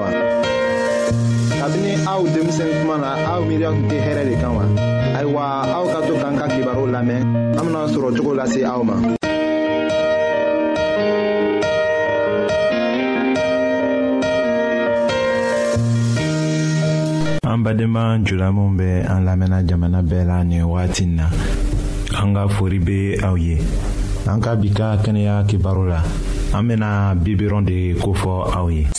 wa. kabini aw denmisɛn kuma na aw miiriya tun tɛ hɛrɛ de kan wa. ayiwa aw ka to k'an ka kibaru lamɛn an bena sɔrɔ cogo lase aw ma. an badenma julamu bɛ an lamɛnna jamana bɛɛ la nin wagati na an ka fori bɛ aw ye an ka bi ka kɛnɛya kibaru la an bɛna bibirɔn de kofɔ aw ye.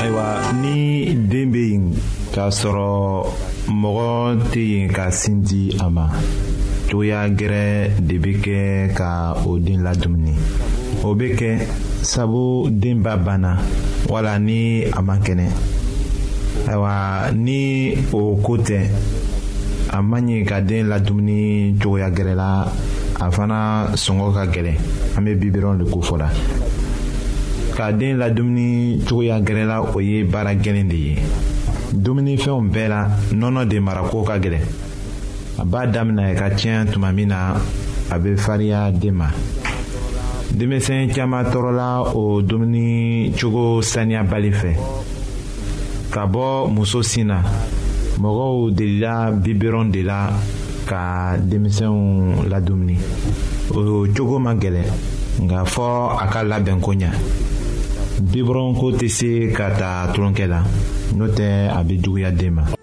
ayiwa ni den bɛ yen k'a sɔrɔ mɔgɔ tɛ yen ka sin di a ma cogoya gɛrɛ de bɛ kɛ ka o den ladumuni o bɛ kɛ sabu den ba banna wala ni a man kɛnɛ ayiwa ni o ko tɛ a man ɲi ka den ladumuni cogoya gɛrɛ la a fana sɔngɔ ka gɛlɛn an bɛ bi dɔrɔn de ko fɔ la ka den la dumuni cogoya gɛrɛ la o ye baara gɛlɛn de ye dumunifɛnw bɛɛ la nɔnɔ de marako ka gɛlɛn a b'a daminɛ ka tiɲɛ tuma min na a bɛ farinya den ma denmisɛn caman tɔɔrɔla o dumuni cogo saniyabali fɛ ka bɔ muso sin na mɔgɔw delila biberon de la ka denmisɛnw ladumuni o cogo ma gɛlɛn nka fɔ a ka labɛn ko ɲa biberon ko tɛ se ka ta tulonkɛ la n'o tɛ a bɛ juguya den ma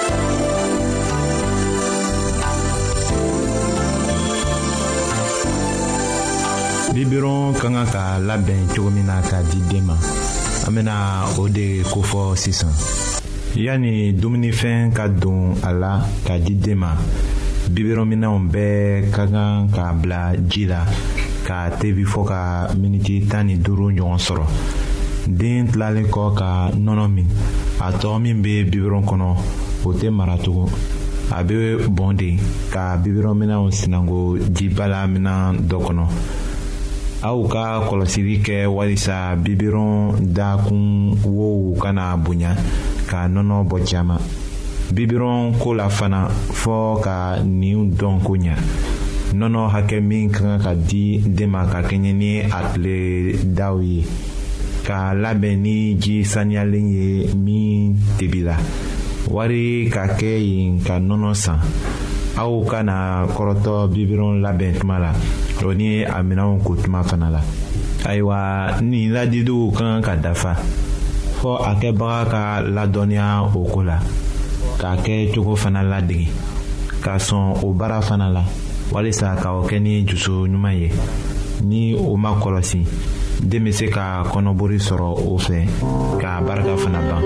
bibron ka kan ka labɛn cogo min na k'a di den ma an bɛna o de kofɔ sisan yanni dumunifɛn ka don a la k'a di den ma bibron minɛnw bɛɛ ka kan k'a bila ji la a te bi fɔ ka miniti tan ni duuru ɲɔgɔn sɔrɔ den tilalen kɔ ka nɔnɔ min a tɔ min bɛ biberon kɔnɔ o tɛ mara tugun a bɛ bɔn de ka biberon minɛnw sinango jibala minɛn dɔ kɔnɔ aw ka kɔlɔsili kɛ walisa biberon dakun wow kana bonya ka nɔnɔ bɔ caman bibirɔn ko la fana fɔɔ ka nin dɔn ko ɲɛ nɔnɔ hakɛ min ka kan ka di den ma ka kɛɲɛ ni a tile daw ye ka labɛn ni ji saniyalen ye min tebi la wari ka kɛ yen ka nɔnɔ san aw kana kɔrɔtɔ bibirɔn labɛn tuma la o ni a minɛnw ko tuma fana la ayiwa nin ladidenw ka kan ka dafa fɔ a kɛbaga ka a ladɔnniya o ko la k'a kɛ cogo fana ladege ka sɔn o baara fana la walisa ka o kɛ ni dusu ɲuman ye ni o ma kɔlɔsi den bɛ se ka kɔnɔbori sɔrɔ o fɛ k'a barika fana ban.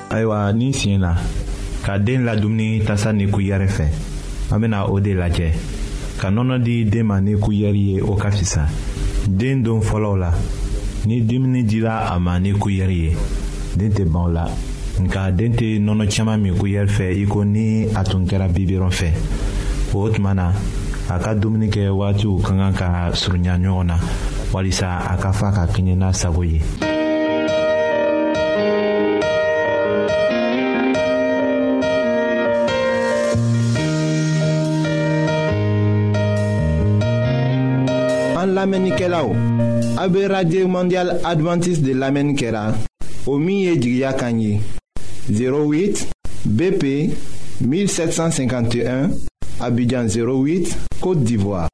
ayiwa ni siɲɛ na ka den ladumuni tasa ni kuyɛrɛ fɛ an bɛna o de lajɛ ka nɔnɔ di den ma ni kuyɛri ye o ka fisa den don fɔlɔw la ni dumuni dira a ma ni kuyɛri ye den tɛ ban o la nka den tɛ nɔnɔ caman min kuyɛri fɛ i ko ni a tun kɛra bibirɔn fɛ o tuma na a ka dumuni kɛ waatiw ka kan ka surunya ɲɔgɔn na walisa a ka fa ka kɛɲɛ n'a sago ye. an lamɛnnikɛlaw a bɛ radio mondial adventiste de lamɛnni kɛra o min ye jigiya kan ye 08 bp 1751 abidjan 08 côte d'ivoire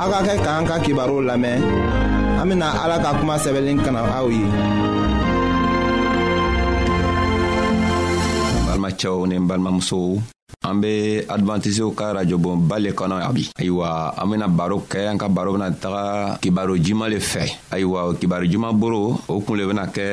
aw ka kɛ k'an ka kibaruw lamɛn an bena ala ka kuma sɛbɛlen kana aw ye balimacɛw ni n balimamusow an be advantisiw ka rajobon ba le kɔnɔ a bi ayiwa an bena baro kɛ an ka baro bena taga kibaro juman le fɛ ayiwa kibaro juman boro o kun le bena kɛ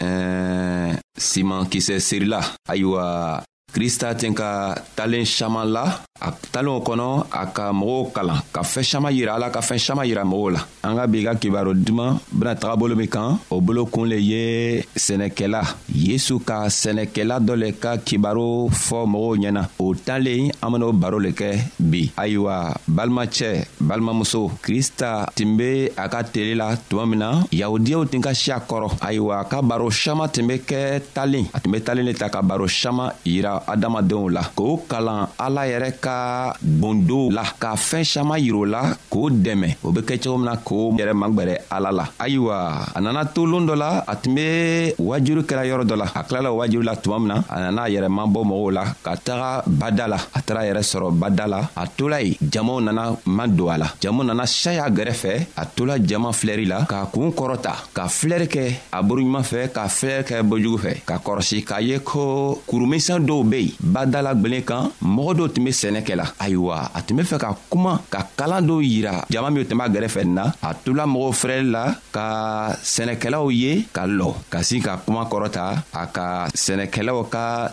eh, siman kisɛ serila ayiwa krista ten ka talen saman la a talenw kɔnɔ a ka mɔgɔw kalan ka fɛɛn saman yira ala ka fɛɛn saman yira mɔgɔw la an ka bi ka kibaro duman bena taga bolo min kan o bolo kun le ye sɛnɛkɛla yesu ka sɛnɛkɛla dɔ le ka kibaro fɔ mɔgɔw ɲɛna o talen an ben'o baro le kɛ bi ayiwa balimacɛ balimamuso krista tun be a ka tele la tuma min na yahudiyaw tun ka siya kɔrɔ ayiwa ka baro saman tun be kɛ talen a tun be talen le ta ka baro saman yira adamadenw la k'o kalan ala yɛrɛ ka bondow la ka fɛɛn saman yir'o la k'o dɛmɛ o be kɛ cogo min na k'o yɛrɛ magwɛrɛ ala la ayiwa a nana to loon dɔ la a tun be wajuru kɛra yɔrɔ dɔ la a tilala o wajuru la tuma min na a nana a yɛrɛ mabɔ mɔgɔw la ka taga bada la a taara yɛrɛ sɔrɔ bada la a tola ye jamaw nana ma don a la jama nana saya gɛrɛfɛ a tola jama filɛri la k'a kuun kɔrɔta ka filɛri kɛ a boroɲuman fɛ ka filɛri kɛ bojugu fɛ ka kɔrɔsi k'a ye ko kurumisan dɔw be yen badala gwelen kan mɔgɔ dɔw tun be sɛnɛ kɛ la ayiwa a tun be fɛ ka kuma ka kalan dɔw yira jama minw tun b'a gɛrɛfɛ na a tola mɔgɔw filɛli la ka sɛnɛkɛlaw ye ka lɔ ka sin ka kuma kɔrɔta a ka sɛnɛkɛlaw ka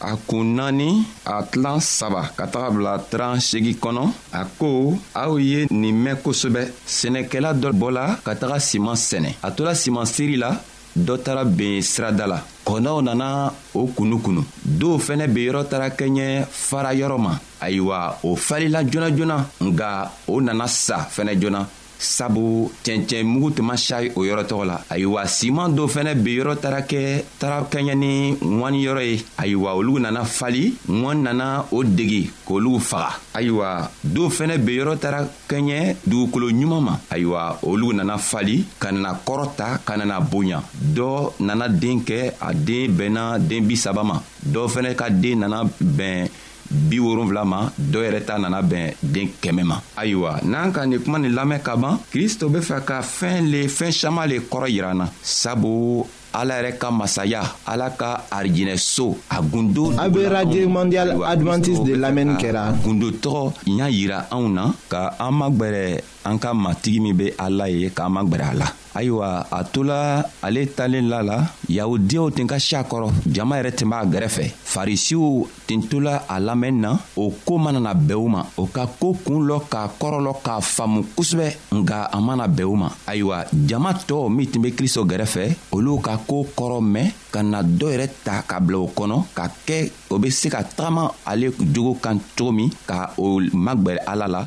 a kun naani a tilan saba ka taga bila tran segi kɔnɔ a ko aw ye nin mɛn kosɛbɛ sɛnɛkɛla dɔ bɔla ka taga siman sɛnɛ a tola siman seri la dɔ taara ben sirada la kɔnɔw nana o kunu kunu dɔw fɛnɛ be yɔrɔ taara kɛɲɛ fara yɔrɔ ma ayiwa o falila joona joona nga o nana sa fɛnɛ joona sabu cɛncɛn mugu tun ma sayi o yɔrɔ tɔgɔ la ayiwa siman dɔ fɛnɛ be yɔrɔ taara kɛ taara kɛɲɛ ni ŋɔni yɔrɔ ye ayiwa olu nana fali ŋɔni nana o degi k'olu faga ayiwa do fɛnɛ be yɔrɔ taara kɛɲɛ dugukolo ɲuman ma ayiwa olu nana fali ka nana kɔrɔ ta ka nana bonya dɔ nana den kɛ a den bɛnna den bi saba ma dɔ fɛnɛ ka den nana bɛn bi wolonfila ma dɔ yɛrɛ ta nana bɛn den kɛmɛ ma ayiwa n'an ka nin kuma nin lamɛn ka ban kristo be fɛ ka fɛɛn le fɛɛn saman le kɔrɔ yira na sabu ala yɛrɛ ka masaya ala ka arijinɛ so a gundo a be radio mondial adventiste de lamɛnni kɛra gundo tɔgɔ y'a yira anw na ka an magwɛrɛ an ka matigi min be ala ye k'an magwɛrɛ a la ayiwa a tola ale talen la la yahudiyaw tun ka si a kɔrɔ jama yɛrɛ tun b'a gɛrɛfɛ farisiw tun tola a lamɛnni na o ko mana na bɛn u ma o ka ko kun lɔ k'a kɔrɔlɔ k'a faamu kosɛbɛ nka a mana bɛn u ma ayiwa jama tɔɔw min tun be kristo gɛrɛfɛ olu ka koo kɔrɔ mɛn ka na dɔ yɛrɛ ta ka bila o kɔnɔ ka kɛ o be se ka tagama ale jogo kan cogo min ka o magwɛrɛ ala la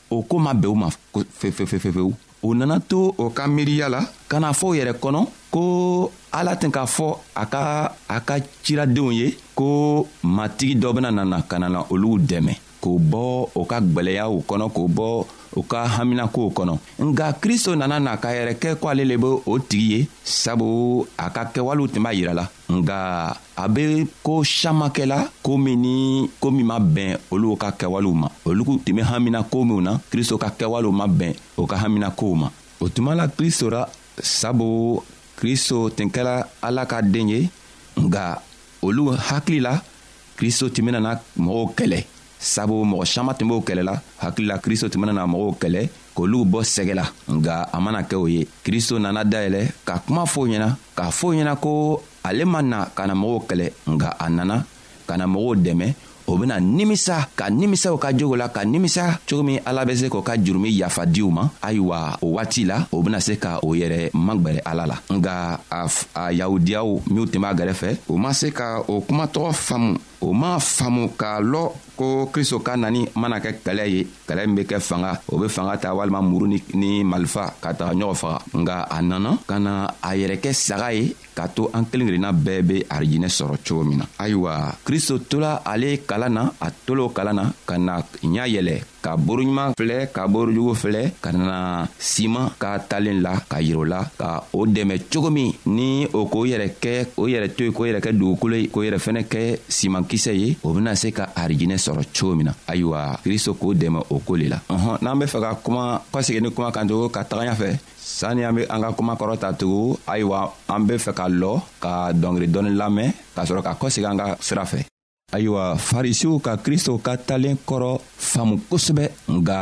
o ko ma bɛn u ma fefefefefewu o nana to o ka miiriya la ka na fɔ o yɛrɛ kɔnɔ ko ala tɛ k'a fɔ a ka a ka ciradenw ye ko matigi dɔ bɛna nana ka nana olu dɛmɛ k'o bɔ o ka gwɛlɛyaw kɔnɔ k'o bɔ u ka haminakow kɔnɔ nka kristo nana na k'a yɛrɛ kɛ ko ale le be o tigi ye sabu a ka kɛwalew tun b'a yira la nka a bɛ ko caman kɛla ko min ni ko min ma bɛn olu ka kɛwalew ma olu tun bɛ hamina ko minw na kristo ka kɛwalew ma bɛn o ka hamina kow ma o tuma la kristo ra sabu kristo tun kɛra ala ka den ye nka olu hakili la kristo tun bɛna mɔgɔw kɛlɛ sabu mɔgɔ saman tun b'o kɛlɛ la hakilila kristo tun bena na mɔgɔw kɛlɛ k'olu bɔ sɛgɛ la nga a mana kɛ o ye kristo nana dayɛlɛ ka kuma fɔo ɲɛna k'a fɔo ɲɛna ko ale ma na ka na mɔgɔw kɛlɛ nga a nana ka na mɔgɔw dɛmɛ o bena nimisa ka nimisaw ka jogo la ka nimisa cogo min ala be se k'o ka jurumi yafa diw ma ayiwa o waati la o bena se ka o yɛrɛ magwɛrɛ ala la nga a, a yahudiyaw minw tun b'a gɛrɛfɛ u ma se ka o kuma tɔgɔ faamu o m'a faamu k'a lɔ ko kristo ka nani mana kɛ kɛlɛ ye kɛlɛ min be kɛ fanga o be fanga ta walima muru ni malifa ka taga ɲɔgɔn faga nga a nana ka na a yɛrɛ kɛ saga ye k'a to an kelen kelenna bɛɛ be arijinɛ sɔrɔ cogo min na ayiwa kristo tola ale kalan na a tolo kalan na ka na ɲa yɛlɛ ka boroɲuman filɛ ka borojugu filɛ ka na siman ka talen la ka yir'o la ka o dɛmɛ cogo min ni o k'o yɛrɛ kɛ o yɛrɛ to ye k'o yɛrɛ kɛ dugukolo ye k'o yɛrɛ fɛnɛ kɛ simankisɛ ye o bena se ka arijinɛ sɔrɔ cogo min na ayiwa kristo k'o dɛmɛ o ko le la ɔhɔn n'an be fɛ ka kuma kɔsegi ni kuma kan tugu ka tagaɲa fɛ sani an be an ka kuma kɔrɔ ta tugu ayiwa an be fɛ ka lɔ ka dɔngeri dɔɔni lamɛn k'a sɔrɔ ka kɔsegi an ka sira fɛ ayiwa farisiw ka kristo ka talen kɔrɔ faamu kosɛbɛ nka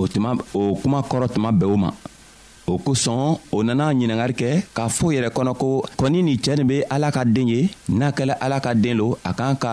o tuma o kuma kɔrɔ tuma bɛɛ o ma o kosɔn o nana ɲiningari kɛ k'a fɔ yɛrɛ kɔnɔ ko kɔni nin cɛɛ nin be ala ka den ye n'a kɛla ala ka den lo a k'an ka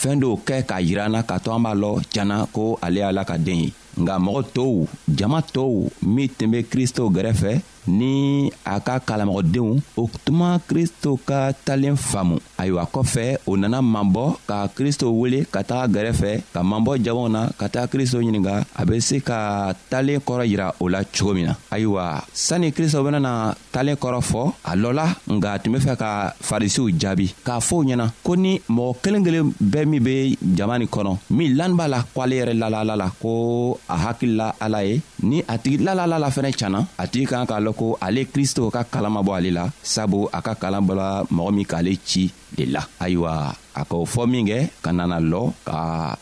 fɛɛn dɔw kɛ k'a yir'an na k'a to an b'a lɔ janna ko ale ala ka den ye nka mɔgɔ tɔw jama tɔw min tun bɛ kristo gɛrɛfɛ ni a ka kalamɔgɔdenw o tuma kristo ka talen faamu ayiwa kɔfɛ o nana mabɔ ka kristo wele ka taga gɛrɛfɛ ka mabɔ jamaw na ka taga kristo ɲininka a bɛ se ka talen kɔrɔ yira o la cogo min na ayiwa sanni kristo bɛna talen kɔrɔ fɔ a lɔla nka a tun be fɛ ka farisiw jaabi k'a fɔ u ɲɛna ko ni mɔgɔ kelen kelen bɛɛ min be jama nin kɔnɔ min lani b'a la ko ale yɛrɛ lalalala la ko a hakili la ala ye ni a tigi lalalala la fɛnɛ canna a tigi kan k'a lɔn ko ale kristo ka kalan ma bɔ ale la sabu a ka kalan bɔla mɔgɔ min k'ale ci de la ayiwa a k'o fɔ min kɛ ka nana lɔ ka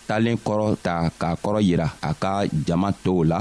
talen kɔrɔ ta k'a kɔrɔ yira a ka jama tow la